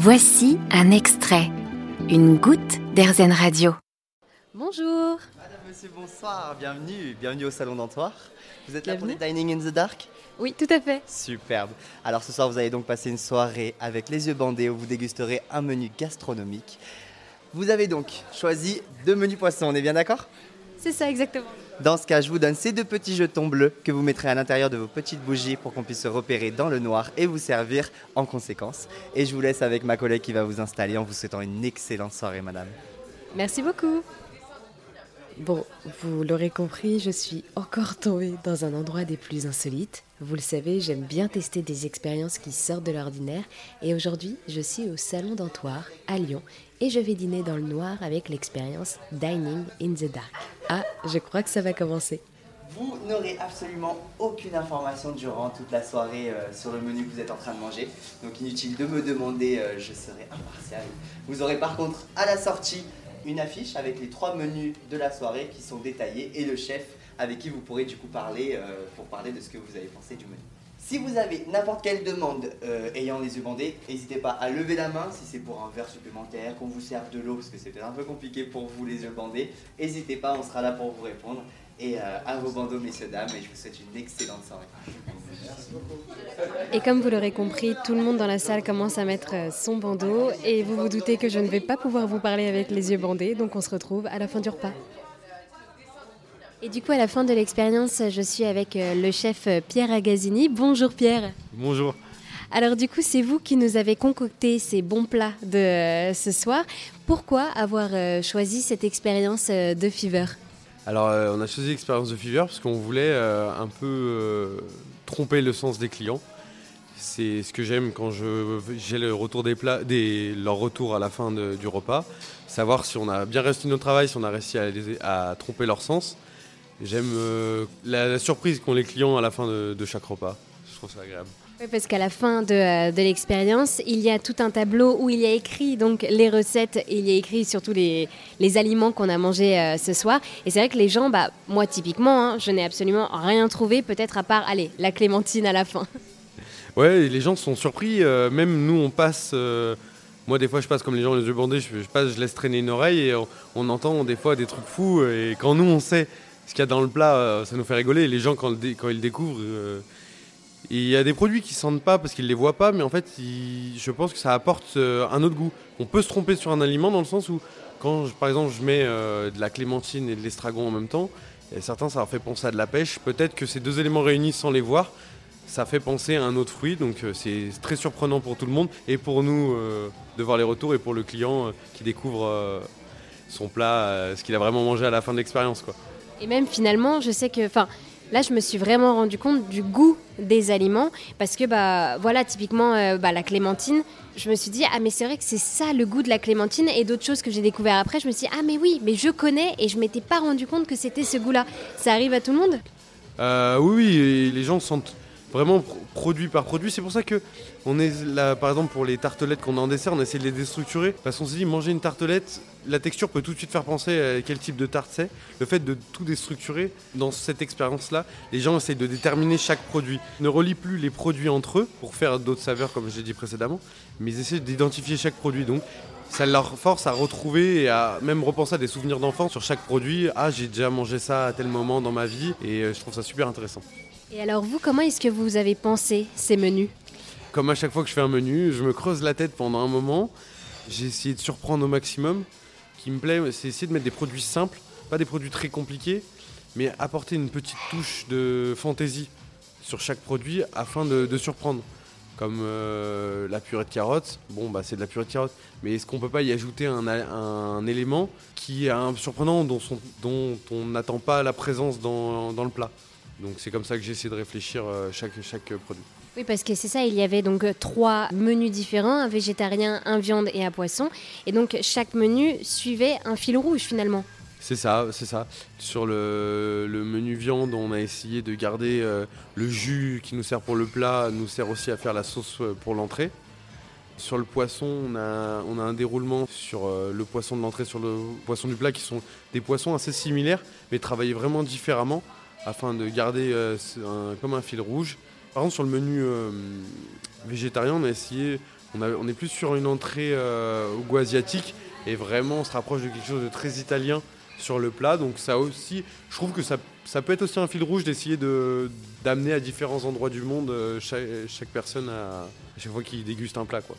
Voici un extrait, une goutte d'Airzen Radio. Bonjour. Madame, monsieur, bonsoir, bienvenue, bienvenue au Salon d'Antoine. Vous êtes là pour les Dining in the Dark? Oui, tout à fait. Superbe. Alors ce soir, vous allez donc passer une soirée avec les yeux bandés où vous dégusterez un menu gastronomique. Vous avez donc choisi deux menus poissons, on est bien d'accord? C'est ça exactement. Dans ce cas, je vous donne ces deux petits jetons bleus que vous mettrez à l'intérieur de vos petites bougies pour qu'on puisse se repérer dans le noir et vous servir en conséquence. Et je vous laisse avec ma collègue qui va vous installer en vous souhaitant une excellente soirée, madame. Merci beaucoup. Bon, vous l'aurez compris, je suis encore tombée dans un endroit des plus insolites. Vous le savez, j'aime bien tester des expériences qui sortent de l'ordinaire. Et aujourd'hui, je suis au Salon d'Antoire, à Lyon, et je vais dîner dans le noir avec l'expérience Dining in the Dark. Ah, je crois que ça va commencer. Vous n'aurez absolument aucune information durant toute la soirée euh, sur le menu que vous êtes en train de manger. Donc inutile de me demander, euh, je serai impartial. Vous aurez par contre à la sortie une affiche avec les trois menus de la soirée qui sont détaillés et le chef avec qui vous pourrez du coup parler euh, pour parler de ce que vous avez pensé du menu. Si vous avez n'importe quelle demande euh, ayant les yeux bandés, n'hésitez pas à lever la main si c'est pour un verre supplémentaire, qu'on vous serve de l'eau parce que c'est peut-être un peu compliqué pour vous les yeux bandés. N'hésitez pas, on sera là pour vous répondre. Et euh, à vos bandeaux, messieurs, dames, et je vous souhaite une excellente soirée. Et comme vous l'aurez compris, tout le monde dans la salle commence à mettre euh, son bandeau et vous vous doutez que je ne vais pas pouvoir vous parler avec les yeux bandés, donc on se retrouve à la fin du repas. Et du coup, à la fin de l'expérience, je suis avec euh, le chef euh, Pierre Agazzini. Bonjour Pierre. Bonjour. Alors du coup, c'est vous qui nous avez concocté ces bons plats de ce soir. Pourquoi avoir choisi cette expérience de Fever? Alors, on a choisi l'expérience de Fever parce qu'on voulait un peu tromper le sens des clients. C'est ce que j'aime quand j'ai le retour des plats, des, leur retour à la fin du repas, savoir si on a bien réussi notre travail, si on a réussi à, à tromper leur sens. J'aime euh, la, surprise qu'ont les clients à la fin de, chaque repas. Je trouve ça agréable. Oui, parce qu'à la fin de, euh, de l'expérience, il y a tout un tableau où il y a écrit donc les recettes et il y a écrit surtout les, les aliments qu'on a mangés euh, ce soir. Et c'est vrai que les gens, bah, moi typiquement, hein, je n'ai absolument rien trouvé, peut-être à part, allez, la clémentine à la fin. Ouais, les gens sont surpris. même nous, on passe. moi, des fois, je passe comme les gens les yeux bandés. Je, passe, je laisse traîner une oreille et on, on, entend des fois des trucs fous. Et quand nous, on sait ce qu'il y a dans le plat, euh, ça nous fait rigoler. Les gens, quand, ils découvrent, euh, il y a des produits qui ne sentent pas parce qu'ils ne les voient pas, mais en fait, je pense que ça apporte euh, un autre goût. On peut se tromper sur un aliment dans le sens où, quand par exemple je mets de la clémentine et de l'estragon en même temps, et certains, ça leur fait penser à de la pêche. Peut-être que ces deux éléments réunis sans les voir, ça fait penser à un autre fruit. Donc c'est très surprenant pour tout le monde et pour nous de voir les retours et pour le client qui découvre son plat, ce qu'il a vraiment mangé à la fin de l'expérience. quoi. Et même finalement, je sais que, enfin, là, je me suis vraiment rendu compte du goût des aliments parce que, bah, voilà, typiquement, euh, bah, la clémentine. Je me suis dit ah mais c'est vrai que c'est ça le goût de la clémentine et d'autres choses que j'ai découvert après. Je me suis dit ah mais oui, mais je connais et je m'étais pas rendu compte que c'était ce goût-là. Ça arrive à tout le monde? Euh, Oui, oui, les gens sentent vraiment produit par produit. C'est pour ça que on est par exemple, pour les tartelettes qu'on a en dessert, on essaie de les déstructurer parce qu'on s'est dit manger une tartelette, la texture peut tout de suite faire penser à quel type de tarte c'est. Le fait de tout déstructurer dans cette expérience-là, les gens essayent de déterminer chaque produit. Ils ne relient plus les produits entre eux pour faire d'autres saveurs, comme j'ai dit précédemment, mais ils essaient d'identifier chaque produit. Donc ça leur force à retrouver et à même repenser à des souvenirs d'enfance sur chaque produit. Ah, j'ai déjà mangé ça à tel moment dans ma vie et euh, je trouve ça super intéressant. Et alors vous, comment est-ce que vous avez pensé ces menus? Comme à chaque fois que je fais un menu, je me creuse la tête pendant un moment. J'ai essayé de surprendre au maximum. Qui me plaît, c'est essayer de mettre des produits simples, pas des produits très compliqués, mais apporter une petite touche de fantaisie sur chaque produit afin de, surprendre. Comme euh, la purée de carottes, bon bah c'est de la purée de carottes, mais est-ce qu'on peut pas y ajouter un, élément qui est un surprenant dont, on n'attend pas la présence dans le plat? Donc c'est comme ça que j'ai essayé de réfléchir euh, chaque, chaque produit. Oui, parce que c'est ça, il y avait donc euh, trois menus différents, un végétarien, un viande et un poisson. Et donc chaque menu suivait un fil rouge finalement. C'est ça, c'est ça. Sur le, menu viande, on a essayé de garder euh, le jus qui nous sert pour le plat, nous sert aussi à faire la sauce pour l'entrée. Sur le poisson, on a, on a un déroulement sur le poisson de l'entrée, sur le poisson du plat, qui sont des poissons assez similaires, mais travaillés vraiment différemment afin de garder euh, comme un fil rouge. Par exemple, sur le menu euh, végétarien, on a essayé On, est plus sur une entrée euh, au goût asiatique et vraiment on se rapproche de quelque chose de très italien sur le plat. Donc ça aussi, je trouve que ça, ça peut être aussi un fil rouge d'essayer de d'amener à différents endroits du monde chaque, personne à, à chaque fois qu'il déguste un plat. Quoi.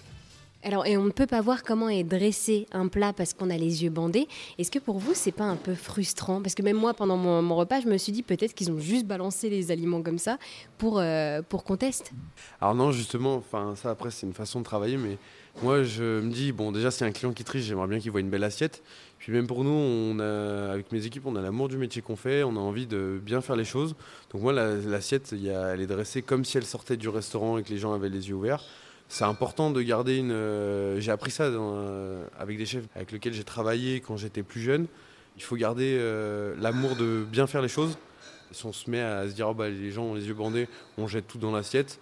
Alors, et on ne peut pas voir comment est dressé un plat parce qu'on a les yeux bandés. Est-ce que pour vous, c'est pas un peu frustrant? Parce que même moi, pendant mon, repas, je me suis dit peut-être qu'ils ont juste balancé les aliments comme ça pour, euh, pour qu'on teste. Alors non, justement, ça après c'est une façon de travailler, mais moi je me dis bon déjà c'est un client qui triche, j'aimerais bien qu'il voit une belle assiette. Puis même pour nous, on a, avec mes équipes, on a l'amour du métier qu'on fait, on a envie de bien faire les choses. Donc moi la- l'assiette, il y a- elle est dressée comme si elle sortait du restaurant et que les gens avaient les yeux ouverts. C'est important de garder une. euh, j'ai appris ça euh, avec des chefs avec lesquels j'ai travaillé quand j'étais plus jeune. Il faut garder euh, l'amour de bien faire les choses. Si on se met à se dire oh, bah, les gens ont les yeux bandés, on jette tout dans l'assiette.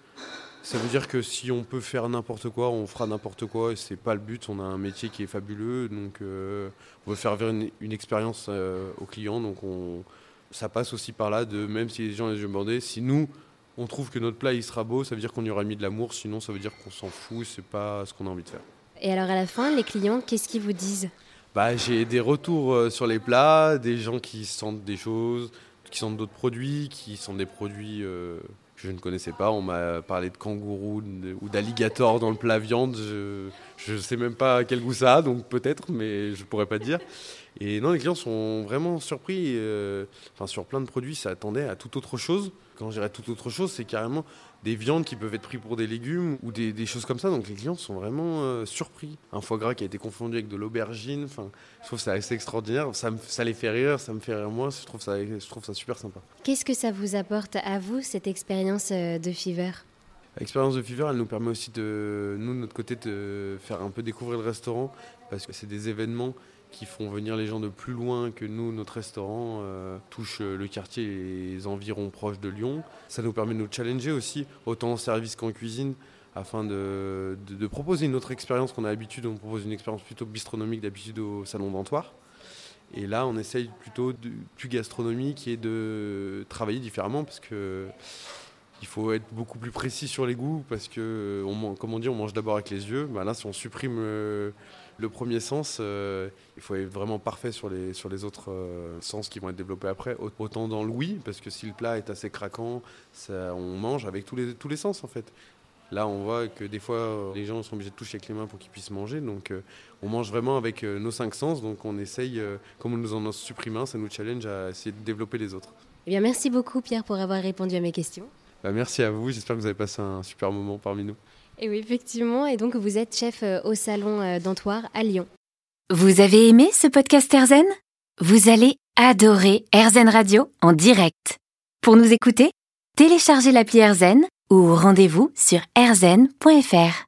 Ça veut dire que si on peut faire n'importe quoi, on fera n'importe quoi et c'est pas le but. On a un métier qui est fabuleux, donc on veut faire vivre une, expérience aux clients. Donc on, ça passe aussi par là de même si les gens ont les yeux bandés, si nous on trouve que notre plat il sera beau, ça veut dire qu'on y aura mis de l'amour. Sinon, ça veut dire qu'on s'en fout. C'est pas ce qu'on a envie de faire. Et alors, à la fin, les clients, qu'est-ce qu'ils vous disent? Bah, j'ai des retours euh, sur les plats, des gens qui sentent des choses, qui sentent d'autres produits, qui sentent des produits euh, que je ne connaissais pas. On m'a parlé de kangourou ou d'alligator dans le plat viande. Je ne sais même pas quel goût ça a, donc peut-être, mais je pourrais pas dire. Et non, les clients sont vraiment surpris. euh, Enfin, sur plein de produits, ça attendait à tout autre chose. Quand je dirais tout autre chose, c'est carrément des viandes qui peuvent être prises pour des légumes ou des, des choses comme ça. Donc les clients sont vraiment euh, surpris. Un foie gras qui a été confondu avec de l'aubergine. Enfin, je trouve ça assez extraordinaire. Ça, me- ça les fait rire, ça me fait rire moi. Je trouve ça, je trouve ça super sympa. Qu'est-ce que ça vous apporte à vous, cette expérience euh, de Fever? L'expérience de Fever, elle nous permet aussi de, nous, de notre côté, de faire un peu découvrir le restaurant, parce que c'est des événements qui font venir les gens de plus loin que nous, notre restaurant euh, touche euh, le quartier et les environs proches de Lyon. Ça nous permet de nous challenger aussi, autant en service qu'en cuisine, afin de, proposer une autre expérience qu'on a l'habitude. On propose une expérience plutôt bistronomique d'habitude au Salon d'Antoine. Et là, on essaye plutôt de, plus gastronomique et de travailler différemment, parce que il faut être beaucoup plus précis sur les goûts parce que, on, man- comme on dit, on mange d'abord avec les yeux. Bah là, si on supprime euh, le premier sens, euh, il faut être vraiment parfait sur les, sur les autres euh, sens qui vont être développés après. Au- Autant dans l'ouïe, parce que si le plat est assez craquant, ça, on mange avec tous les, tous les sens en fait. Là, on voit que des fois, euh, les gens sont obligés de toucher avec les mains pour qu'ils puissent manger. Donc, euh, on mange vraiment avec euh, nos cinq sens. Donc, on essaye, euh, comme on nous en supprime un, ça nous challenge à essayer de développer les autres. Eh bien, merci beaucoup, Pierre, pour avoir répondu à mes questions. Bah, merci à vous. J'espère que vous avez passé un super moment parmi nous. Et oui, effectivement. Et donc, vous êtes chef euh, au salon euh, d'Antoine à Lyon. Vous avez aimé ce podcast Erzen? Vous allez adorer Erzen Radio en direct. Pour nous écouter, téléchargez l'appli Erzen ou rendez-vous sur erzen.fr.